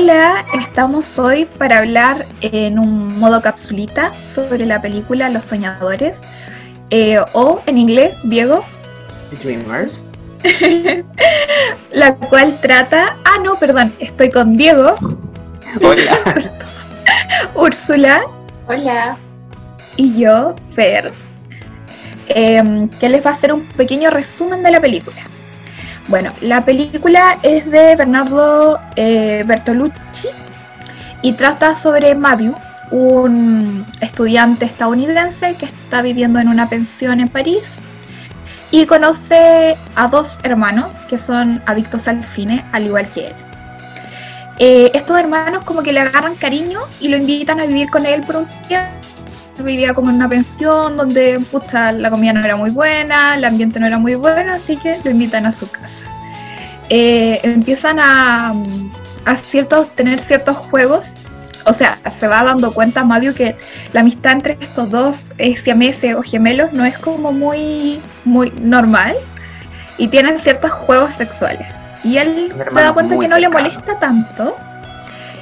Hola, estamos hoy para hablar en un modo capsulita sobre la película Los Soñadores, eh, o en inglés, Diego, Dreamers. la cual trata... Ah, no, perdón, estoy con Diego, Hola. Úrsula Hola. y yo, Fer, em, que les va a hacer un pequeño resumen de la película. Bueno, la película es de Bernardo eh, Bertolucci y trata sobre Matthew, un estudiante estadounidense que está viviendo en una pensión en París y conoce a dos hermanos que son adictos al cine, al igual que él. Eh, estos hermanos como que le agarran cariño y lo invitan a vivir con él por un tiempo. Vivía como en una pensión donde puta, la comida no era muy buena, el ambiente no era muy bueno, así que lo invitan a su casa. Eh, empiezan a, a ciertos, tener ciertos juegos, o sea, se va dando cuenta Mario que la amistad entre estos dos eh, siameses o gemelos no es como muy, muy normal y tienen ciertos juegos sexuales. Y él se da cuenta que no le molesta tanto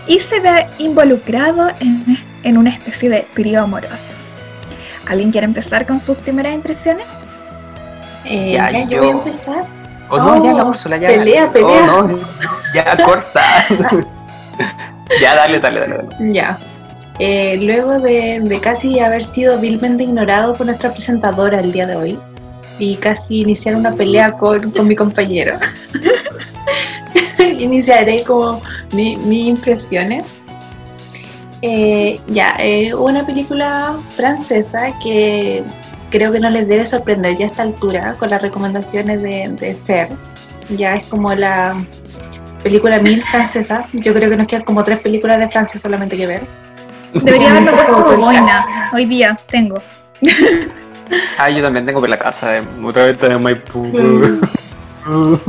y se ve involucrado en, en una especie de trío amoroso. ¿Alguien quiere empezar con sus primeras impresiones? Eh, Ya, ya, yo... yo- voy a empezar. Oh, no, ya la Oh, Úrsula, ya. pelea, dale. pelea. Oh, no, ya corta. ya, dale, dale, dale. dale. Ya. Eh, luego de, de casi haber sido vilmente ignorado por nuestra presentadora el día de hoy y casi iniciar una pelea con, con mi compañero, iniciaré como mi- mis impresiones. Eh, ya, eh, una película francesa que creo que no les debe sorprender ya a esta altura con las recomendaciones de, de Fer. Ya es como la película mil francesa. Yo creo que nos quedan como tres películas de Francia solamente que ver. Debería haberlo Como puesto podcast. boina. Hoy día tengo. Ah, yo también tengo por la casa de otra vez de Maipú.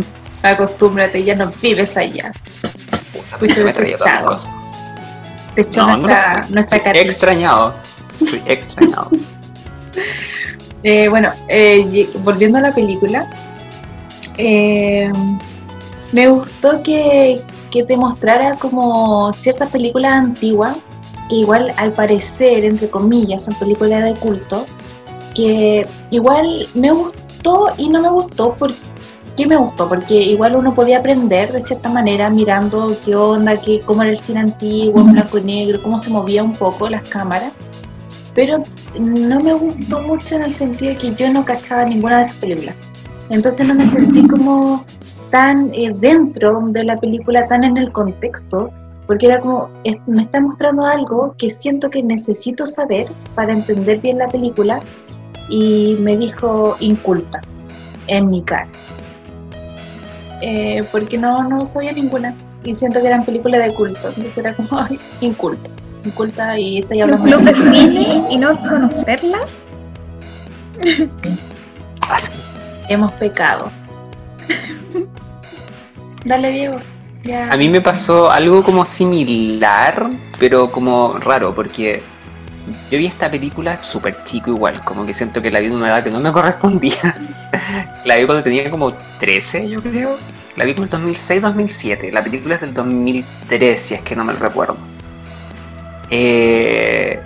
Acostúmbrate, ya no vives allá. Fuiste desechado. Te echó No, no nuestra, nuestra extrañado. Estoy extrañado. Eh, bueno, eh, volviendo a la película, eh, me gustó que, que te mostrara como ciertas películas antiguas, que igual al parecer, entre comillas, son películas de culto, que igual me gustó y no me gustó. ¿Por qué me gustó? Porque igual uno podía aprender de cierta manera mirando qué onda, qué, cómo era el cine antiguo, en blanco y negro, cómo se movía un poco las cámaras. Pero no me gustó mucho en el sentido de que yo no cachaba ninguna de esas películas. Entonces no me sentí como tan eh, dentro de la película, tan en el contexto, porque era como, me está mostrando algo que siento que necesito saber para entender bien la película y me dijo inculta en mi cara. Eh, porque no, no sabía ninguna y siento que eran películas de culto, entonces era como inculta, inculta y Un hablando club de cine y no conocerlas. Hemos pecado. Dale, Diego. Ya. A mí me pasó algo como similar, pero como raro, porque yo vi esta película súper chico igual, como que siento que la vi en una edad que no me correspondía. la vi cuando tenía como 13, yo creo. La vi como el 2006-2007. La película es del 2003, si es que no me recuerdo. Eh,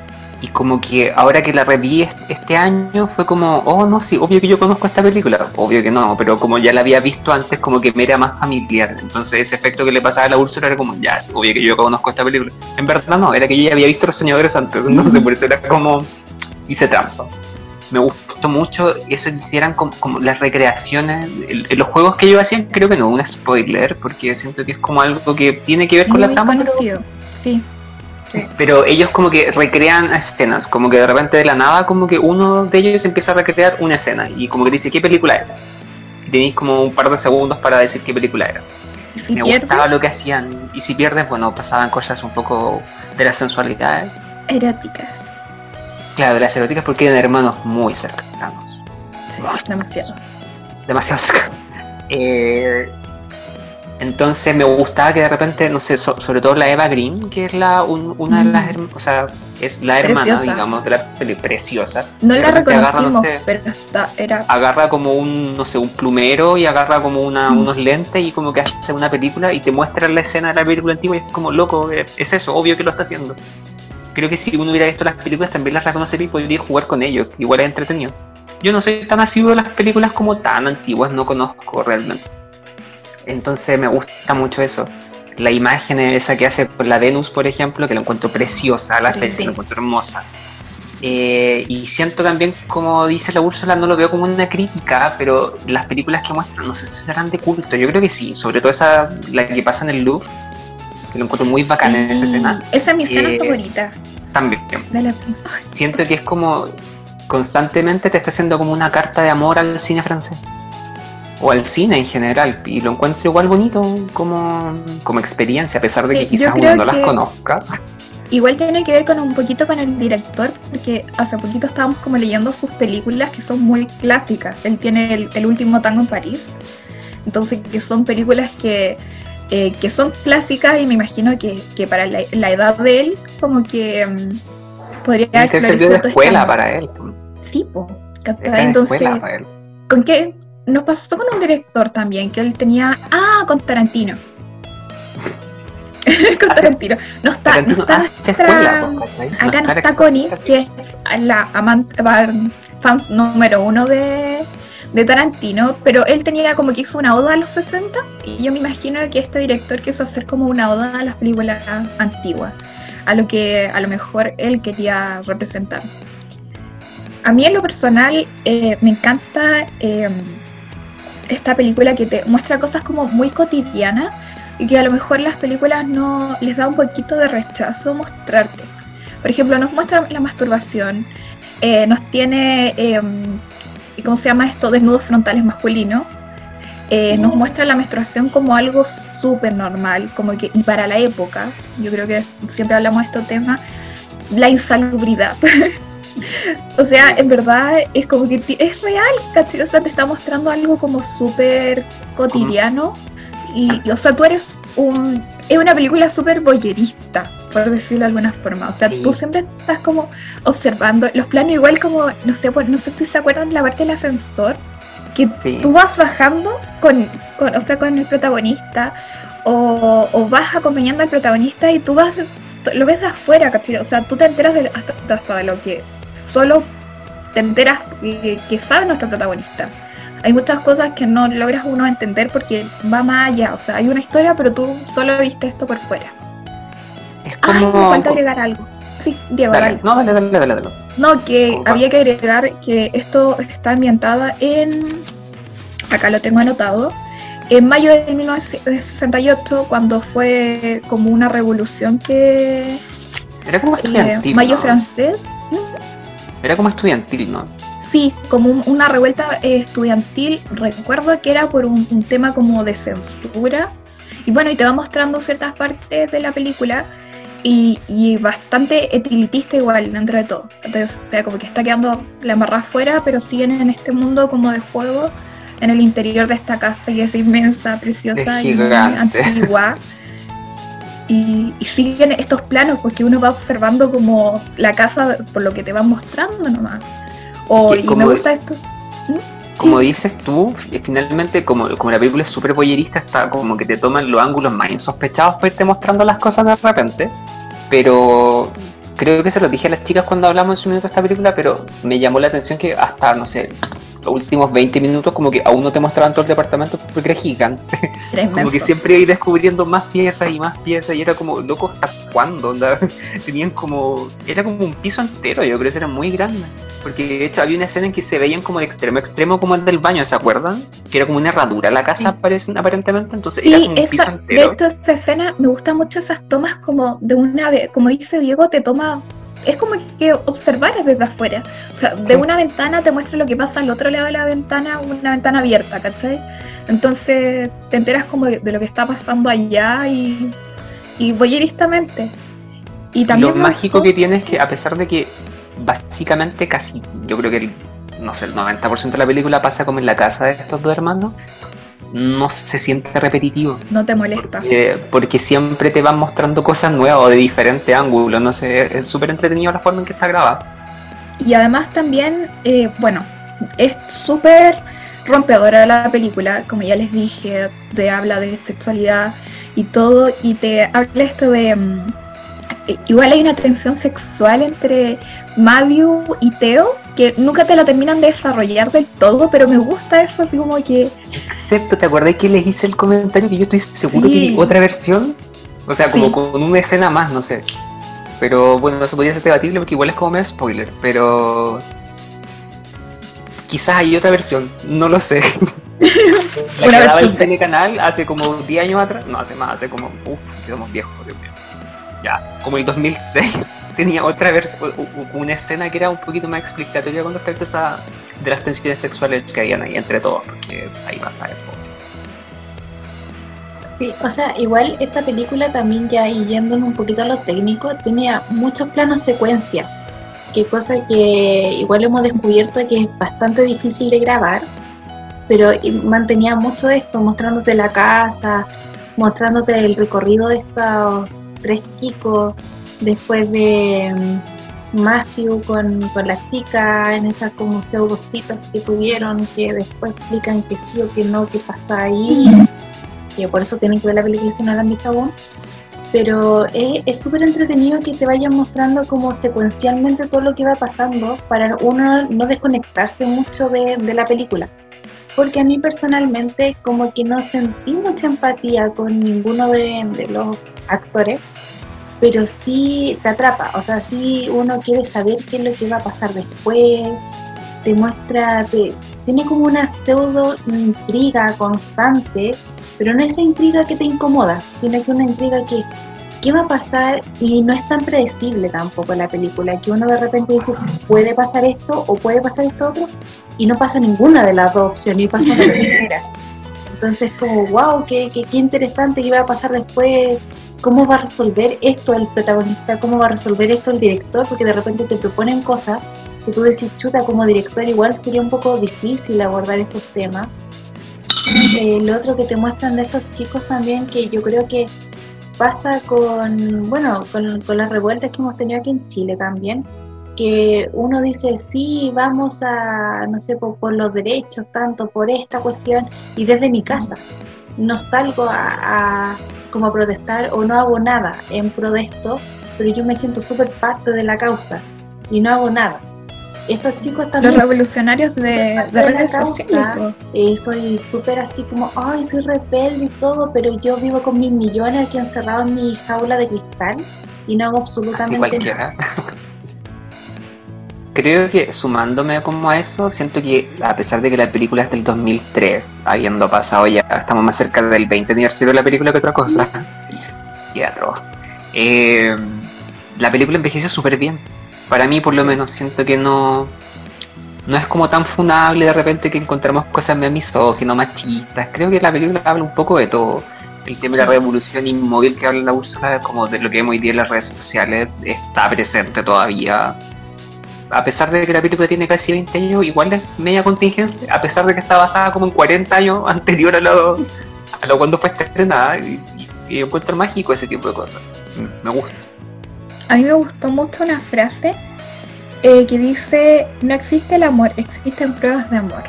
y como que ahora que la reví est- este año fue como, oh no, sí, obvio que yo conozco esta película. Obvio que no, pero como ya la había visto antes, como que me era más familiar. Entonces ese efecto que le pasaba a la Úrsula era como, ya, sí, obvio que yo conozco esta película. En verdad no, era que yo ya había visto Los Soñadores antes, entonces por eso era como, hice trampa. Me gustó mucho eso que hicieran como, como las recreaciones, el- los juegos que ellos hacían, creo que no, un spoiler, porque siento que es como algo que tiene que ver con la trama, conocido. Sí. Pero ellos como que recrean escenas, como que de repente de la nada, como que uno de ellos empieza a recrear una escena y como que dice qué película es. Y tenéis como un par de segundos para decir qué película era. Y si Me pierdes, gustaba lo que hacían y si pierdes, bueno, pasaban cosas un poco de las sensualidades. eróticas. Claro, de las eróticas porque eran hermanos muy cercanos. Sí, demasiado. demasiado cercano. Eh, Entonces me gustaba que de repente, no sé, so- sobre todo la Eva Green, que es la un- una de las, o sea, es la hermana, Preciosa. digamos, de la peli, preciosa. No la repente agarra, reconocimos, no sé, pero está, era agarra como un, no sé, un plumero y agarra como una, Mm. unos lentes y como que hace una película y te muestra la escena de la película antigua y es como loco, es, es eso, obvio que lo está haciendo. Creo que si uno hubiera visto las películas también las reconocería y podría jugar con ellos, igual es entretenido. Yo no soy tan asiduo de las películas como tan antiguas, no conozco realmente. Entonces me gusta mucho eso. La imagen esa que hace por la Venus, por ejemplo, que la encuentro preciosa, la Sí, sí. la encuentro hermosa. Eh, y siento también, como dice la Úrsula, no lo veo como una crítica, pero las películas que muestran, no sé si serán de culto, yo creo que sí, sobre todo esa, la que pasa en el Louvre, que lo encuentro muy bacana en esa escena, Esa es mi escena Eh, favorita también. la. Siento que es como, constantemente te está haciendo como una carta de amor al cine francés. O al cine en general, y lo encuentro igual bonito como, como experiencia, a pesar de que Sí, quizás uno no las conozca. Igual tiene que ver con un poquito con el director, porque hace poquito estábamos como leyendo sus películas que son muy clásicas. Él tiene el, el último tango en París, entonces que son películas que, eh, que son clásicas y me imagino que, que para la, la edad de él como que mm, podría que ser de este escuela para él. Sí, de Entonces, escuela para él. ¿con qué? Nos pasó con un director también, que él tenía... Ah, con Tarantino. con Tarantino. No está, Tarantino no está hace nuestra- escuela, pues. Acá no está Connie, que es la amante, fans número uno de, de Tarantino, pero él tenía como que hizo una oda a los 60 y yo me imagino que este director quiso hacer como una oda a las películas antiguas, a lo que a lo mejor él quería representar. A mí en lo personal eh, me encanta eh, esta película que te muestra cosas como muy cotidianas y que a lo mejor las películas no les da un poquito de rechazo mostrarte. Por ejemplo, nos muestra la masturbación, eh, nos tiene, eh, ¿cómo se llama esto? Desnudos frontales masculinos. Eh, nos muestra la menstruación como algo súper normal, como que, y para la época, yo creo que siempre hablamos de este tema, la insalubridad. o sea, en verdad es como que es real, ¿cachai? O sea, te está mostrando algo como súper cotidiano. Y, y, o sea, tú eres un. Es una película súper boyerista, por decirlo de alguna forma. O sea, Sí. tú siempre estás como observando. Los planos, igual como, no sé, pues, no sé si se acuerdan la parte del ascensor, que Sí. tú vas bajando con, con, o sea, con el protagonista, o, o vas acompañando al protagonista y tú vas, lo ves de afuera, ¿cachai? O sea, tú te enteras de, hasta, hasta de lo que solo te enteras que sabe nuestro protagonista. Hay muchas cosas que no logras uno entender porque va más allá. O sea, hay una historia, pero tú solo viste esto por fuera. Es Ay, me como. falta agregar algo. Sí, Diego, Dale, no, dale, dale, dale, dale. No, que Como había que agregar que esto está ambientada en. Acá lo tengo anotado. En mayo de 1968, cuando fue como una revolución que. Era como eh, mayo francés. Era como estudiantil, ¿no? Sí, como un- una revuelta eh, estudiantil. Recuerdo que era por un, un tema como de censura. Y bueno, y te va mostrando ciertas partes de la película. Y, y bastante etilitista igual dentro de todo. Entonces, o sea, como que está quedando la embarrada afuera, pero siguen en este mundo como de juego, en el interior de esta casa que es inmensa, preciosa y antigua. Y, y siguen estos planos, pues que uno va observando como la casa por lo que te van mostrando nomás. O, Es que y como- me gusta esto. Como Sí. dices tú, finalmente, como, como la película es súper boyerista, está como que te toman los ángulos más insospechados para irte mostrando las cosas de repente. Pero creo que se lo dije a las chicas cuando hablamos en su minuto de esta película, pero me llamó la atención que hasta, no sé, los últimos 20 minutos como que aún no te mostraban todo el departamento porque era gigante. Como que siempre iba descubriendo más piezas y más piezas y era como, loco, ¿hasta cuándo? Onda? Tenían como, era como un piso entero, yo creo que era muy grande. Porque de hecho había una escena en que se veían como de extremo a extremo como el del baño, ¿se acuerdan? Que era como una herradura la casa, Sí. aparentemente, entonces era como un piso esa, de entero. hecho esa escena me gustan mucho esas tomas como de una vez, como dice Diego, te toma, es como que observar desde afuera. O sea, de Sí. una ventana te muestra lo que pasa al otro lado de la ventana, una ventana abierta, ¿cachai? Entonces te enteras como de, de lo que está pasando allá y, y voyeristamente. Y Y también lo mágico gustó- que tiene es que a pesar de que básicamente casi, yo creo que el, no sé, el 90% de la película pasa como en la casa de estos dos hermanos, no se siente repetitivo. No te molesta. Porque, porque siempre te van mostrando cosas nuevas o de diferente ángulo. No sé, es súper entretenido la forma en que está grabada. Y además también, eh, bueno, es súper rompedora la película, como ya les dije, te habla de sexualidad y todo, y te habla esto de... mm, eh, igual hay una tensión sexual entre Matthew y Theo, que nunca te la terminan de desarrollar del todo, pero me gusta eso, así como que... Excepto, ¿te acordás que les hice el comentario que yo estoy seguro Sí. que hay otra versión? O sea, como Sí. con una escena más, no sé. Pero bueno, eso podría ser debatible porque igual es como medio spoiler, pero... Quizás hay otra versión, no lo sé. La que daba el versión. cine canal hace como 10 años atrás, no hace más, hace como, uff, quedamos viejos, Dios mío. Ya, como el 2006 tenía otra versión, una escena que era un poquito más explicatoria con respecto a esa, de las tensiones sexuales que habían ahí entre todos, porque ahí vas a. Sí, o sea, igual esta película también ya y yéndonos un poquito a lo técnico, tenía muchos planos secuencia, que cosa que igual hemos descubierto que es bastante difícil de grabar, pero mantenía mucho de esto, mostrándote la casa, mostrándote el recorrido de estos tres chicos, después de mm, Matthew con, con la chica en esas como pseudo citas que tuvieron, que después explican que sí o que no, qué pasa ahí que por eso tienen que ver la película si no la han visto. Pero es es súper entretenido que te vayan mostrando como secuencialmente todo lo que va pasando para uno no desconectarse mucho de, de la película. Porque a mí personalmente como que no sentí mucha empatía con ninguno de, los actores, pero sí te atrapa, o sea, sí uno quiere saber qué es lo que va a pasar después, te muestra, te- tiene como una pseudo intriga constante, pero no esa intriga que te incomoda, sino que una intriga que qué va a pasar y no es tan predecible tampoco la película, que uno de repente dice puede pasar esto o puede pasar esto otro y no pasa ninguna de las dos opciones y pasa la tercera. Entonces como wow, qué, qué, qué interesante qué va a pasar después, cómo va a resolver esto el protagonista, cómo va a resolver esto el director, porque de repente te proponen cosas que tú decís, chuta, como director igual sería un poco difícil abordar estos temas. Eh, lo otro que te muestran de estos chicos también, que yo creo que pasa con, bueno, con, las revueltas que hemos tenido aquí en Chile también, que uno dice, sí, vamos a, no sé, por, los derechos, tanto por esta cuestión, y desde mi casa no salgo a, como protestar o no hago nada en pro de esto, pero yo me siento súper parte de la causa y no hago nada. Estos chicos Los también revolucionarios de, de Parte de la causa. eh, soy súper así como, ay, soy rebelde y todo, pero yo vivo con mis millones aquí encerrado en mi jaula de cristal y no hago Así absolutamente nada. cualquiera. Creo que sumándome como a eso, siento que a pesar de que la película es del 2003, habiendo pasado ya, estamos más cerca del 20 aniversario de la película que otra cosa, y atroz. Eh, la película envejeció súper bien. Para mí, por lo menos, siento que no, no es como tan funable de repente que encontramos cosas más misóginas, machistas. Creo que la película habla un poco de todo. El tema de la revolución inmóvil que habla la Úrsula, como de lo que vemos hoy día en las redes sociales, está presente todavía. A pesar de que la película tiene casi 20 años, igual es media contingente, a pesar de que está basada como en 40 años anterior a lo, a lo cuando fue estrenada. Y, y- encuentro mágico ese tipo de cosas. Mm, Me gusta. A mí me gustó mucho una frase eh, que dice, no existe el amor, existen pruebas de amor.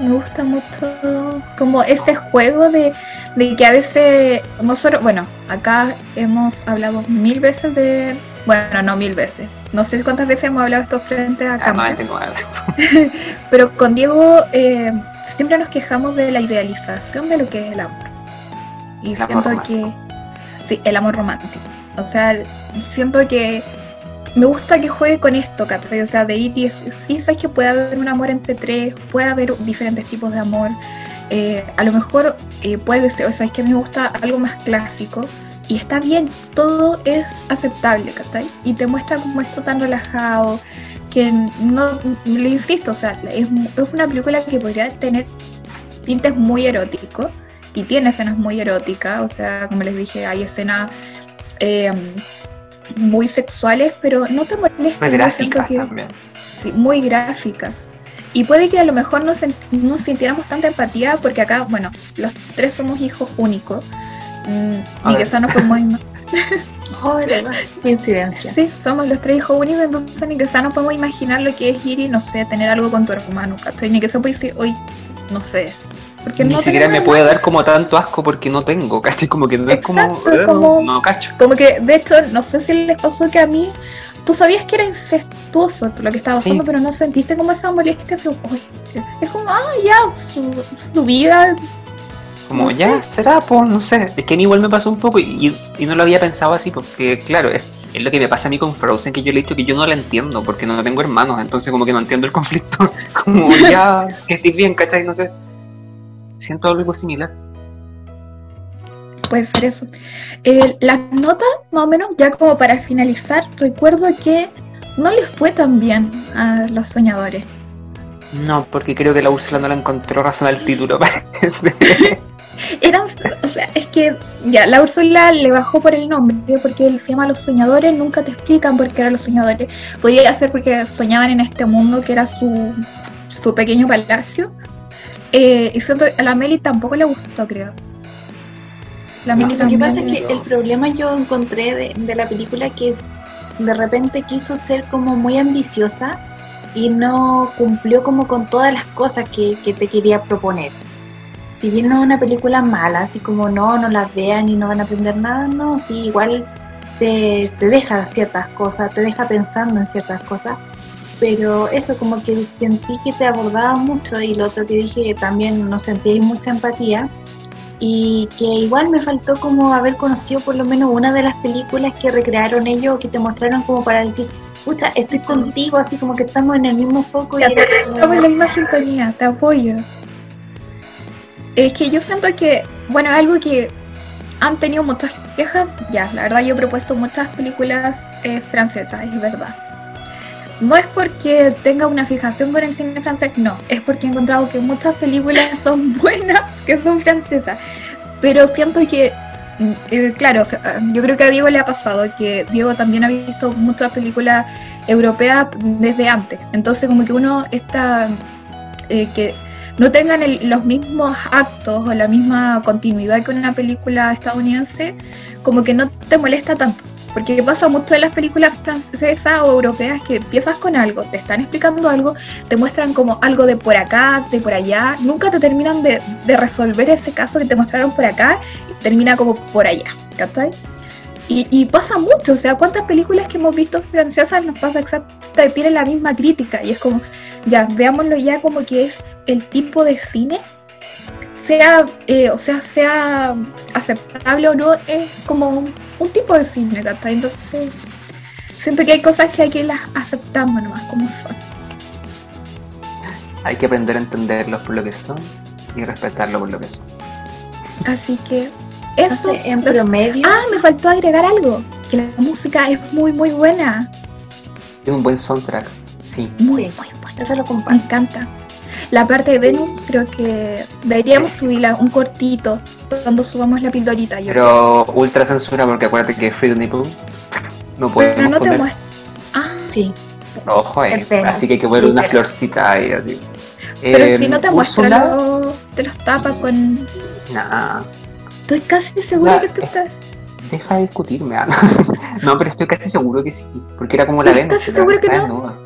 Me gusta mucho como ese juego de, de que a veces nosotros, bueno, acá hemos hablado mil veces de, bueno, no mil veces, no sé cuántas veces hemos hablado esto frente a Ah, cámara. no, tengo nada. Pero con Diego eh, siempre nos quejamos de la idealización de lo que es el amor. Y El siento que. Sí, el amor romántico. O sea, siento que me gusta que juegue con esto, ¿cachai? O sea, de ir decir, sí, sabes que puede haber un amor entre tres, puede haber diferentes tipos de amor. Eh, a lo mejor eh, puede ser, o sea, es que a mí me gusta algo más clásico. Y está bien, todo es aceptable, ¿cachai? Y te muestra como esto tan relajado, que no, le insisto, o sea, es, es una película que podría tener tintes muy eróticos y tiene escenas muy eróticas, o sea, como les dije, hay escenas eh, muy sexuales, pero no te molesta. Muy gráficas que- también. sí, muy gráfica. y puede que a lo mejor no, no sintiéramos tanta empatía porque acá, bueno, los tres somos hijos únicos. Mm, A ni que ver. sea nos podemos. Coincidencia. Sí, somos los tres hijos únicos, entonces ni que sea no podemos imaginar lo que es ir y no sé, tener algo con tu hermano, ¿cachai? Ni que se puede decir, hoy, no sé. Porque Ni no siquiera me puede dar como tanto asco porque no tengo, ¿cachai? Como que no es como, eh, como- no cacho. Como que, de hecho, no sé si les pasó que a mí, tú sabías que era incestuoso lo que estaba Sí. pasando, pero no sentiste como esa molestia. Es como, ah, ya, su, su vida. Como, No ya, será, pues, no sé. Es que a mí igual me pasó un poco y, y- y no lo había pensado así porque, claro, es, es lo que me pasa a mí con Frozen, que yo le he dicho que yo no la entiendo porque no tengo hermanos, entonces como que no entiendo el conflicto. Como, ya, que estés bien, ¿cachai? No sé. Siento algo similar. Puede ser eso. Eh, las notas, más o menos, ya como para finalizar, recuerdo que no les fue tan bien a los soñadores. No, porque creo que la Úrsula no la encontró razón al título, parece. Eran, o sea, es que ya, la Úrsula le bajó por el nombre, porque él se llama Los Soñadores, nunca te explican por qué eran los soñadores. Podría ser porque soñaban en este mundo que era su, su pequeño palacio. Eh, y siento a la Meli tampoco le gustó, creo. La No. Meli Lo que pasa es que el problema yo encontré de, de la película que es de repente quiso ser como muy ambiciosa y no cumplió como con todas las cosas que, que te quería proponer. Si bien no es una película mala, así como no, no las vean y no van a aprender nada, no, sí, igual te, te deja ciertas cosas, te deja pensando en ciertas cosas, pero eso como que sentí que te abordaba mucho y lo otro que dije también no sentí mucha empatía. Y que igual me faltó como haber conocido por lo menos una de las películas que recrearon ellos o que te mostraron como para decir, pucha, estoy contigo, así como que estamos en el mismo foco y era como- Estamos en la misma sintonía, te apoyo. Es que yo siento que, bueno, algo que han tenido muchas quejas, ya, la verdad yo he propuesto muchas películas eh, francesas, es verdad. No es porque tenga una fijación con el cine francés, no, es porque he encontrado que muchas películas son buenas, que son francesas, pero siento que, mm, eh, claro, yo creo que a Diego le ha pasado, que Diego también ha visto muchas películas europeas desde antes, entonces como que uno está, eh, que no tengan el- los mismos actos o la misma continuidad que una película estadounidense, como que no te molesta tanto. Porque pasa mucho en las películas francesas o europeas que empiezas con algo, te están explicando algo, te muestran como algo de por acá, de por allá, nunca te terminan de, resolver ese caso que te mostraron por acá, termina como por allá, ¿cachai? Y, y pasa mucho, o sea, ¿cuántas películas que hemos visto francesas nos pasa exactamente, tienen la misma crítica? Y es como, ya, veámoslo ya como que es el tipo de cine, sea, eh, o sea, sea aceptable o no, es como un, un tipo de cine, ¿cachai? Entonces, siento que hay cosas que hay que las aceptamos nomás como son. Hay que aprender a entenderlos por lo que son y respetarlos por lo que son. Así que, no eso. sé, en los- promedio, Ah, me faltó agregar algo, que la música es muy, muy buena. Tiene un buen soundtrack, sí. Muy, Sí. muy buena. eso lo Me comparto. encanta. La parte de Venus creo que deberíamos subirla un cortito cuando subamos la pildorita. Yo creo. Pero ultra censura porque acuérdate que Free the Nipple no podemos Pero no te poner muestra. Ah, Sí, ojo Venus, Así que hay que poner una florcita ahí así. pero Eh, si no te muestra, lo- te los tapa Sí. con. Nah, Estoy casi segura Ya, que te es- está. Deja de discutirme. ah. no, pero estoy casi seguro que sí. Porque era como la ¿Estás Venus. casi era- seguro que no?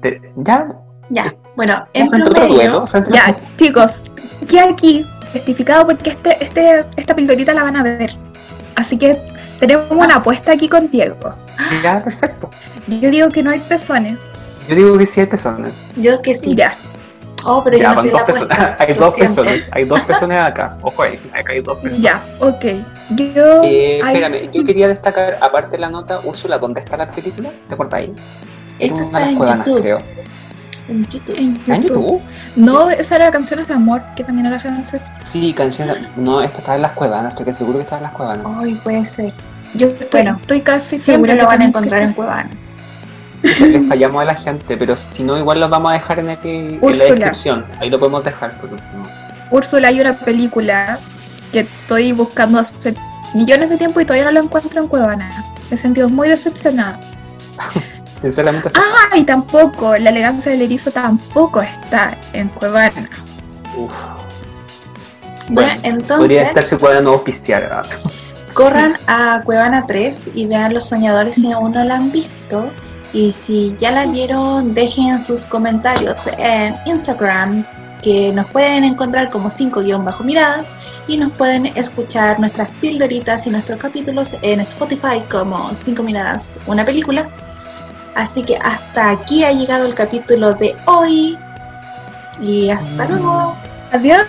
Te- ya, ya. Bueno, en frente promedio, duelo. Ya, chicos, queda aquí testificado porque este, este, esta pildorita la van a ver. Así que tenemos una apuesta aquí con Diego. Ya, perfecto. Yo digo que no hay pezones. Yo digo que sí hay personas. yo que sí. Ya. Oh, pero Ya, yo no van dos personas. Hay lo dos personas. Hay dos personas acá. Ojo ahí. Acá hay dos personas. Ya, ok. Yo. Eh, espérame, yo quería destacar, aparte de la nota, Úrsula, ¿dónde está la película? ¿Te acuerdas ahí? Era una de las cuevanas, creo. En YouTube. En ¿Está en YouTube. YouTube? No, esa era Canciones de Amor, que también era francesa. Sí, canciones. No, esta estaba en las cuevanas, estoy casi seguro que estaba en las cuevanas. Ay, puede ser. Yo estoy, Bueno, estoy casi segura lo que van a que encontrar en estar- Cuevana. Pucha, Le fallamos a la gente, pero si no, igual los vamos a dejar en, aquí, en la descripción. Ahí lo podemos dejar por último. Úrsula, hay una película que estoy buscando hace millones de tiempo y todavía no la encuentro en Cuevana. Me he sentido muy decepcionada. Sinceramente. está- Ah, y tampoco, la elegancia del erizo tampoco está en Cuevana. Uf. Bueno, Bueno, entonces podría estarse cuadrando auspiciar. ¿no? corran a Cuevana 3 y vean Los Soñadores si aún no la han visto. Y si ya la vieron, dejen sus comentarios en Instagram, que nos pueden encontrar como 5-miradas y nos pueden escuchar nuestras pildoritas y nuestros capítulos en Spotify como 5 miradas, una película. Así que hasta aquí ha llegado el capítulo de hoy y hasta luego. Adiós.